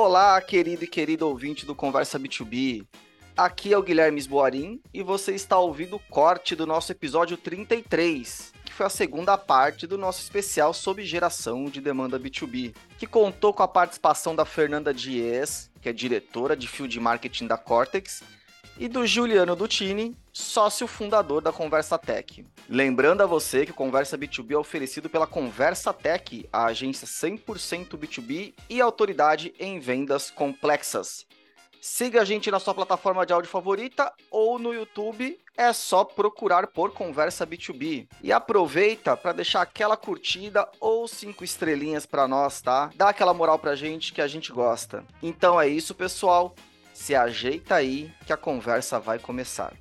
Olá, querido e querido ouvinte do Conversa B2B. Aqui é o Guilherme Esboarim e você está ouvindo o corte do nosso episódio 33, que foi a segunda parte do nosso especial sobre geração de demanda B2B, que contou com a participação da Fernanda Dias, que é diretora de Field Marketing da Cortex, e do Juliano Dutini, sócio fundador da Conversa Tech. Lembrando a você que o Conversa B2B é oferecido pela Conversa Tech, a agência 100% B2B e autoridade em vendas complexas. Siga a gente na sua plataforma de áudio favorita ou no YouTube, é só procurar por Conversa B2B. E aproveita para deixar aquela curtida ou cinco estrelinhas para nós, tá? Dá aquela moral pra gente que a gente gosta. Então é isso, pessoal. Se ajeita aí que a conversa vai começar.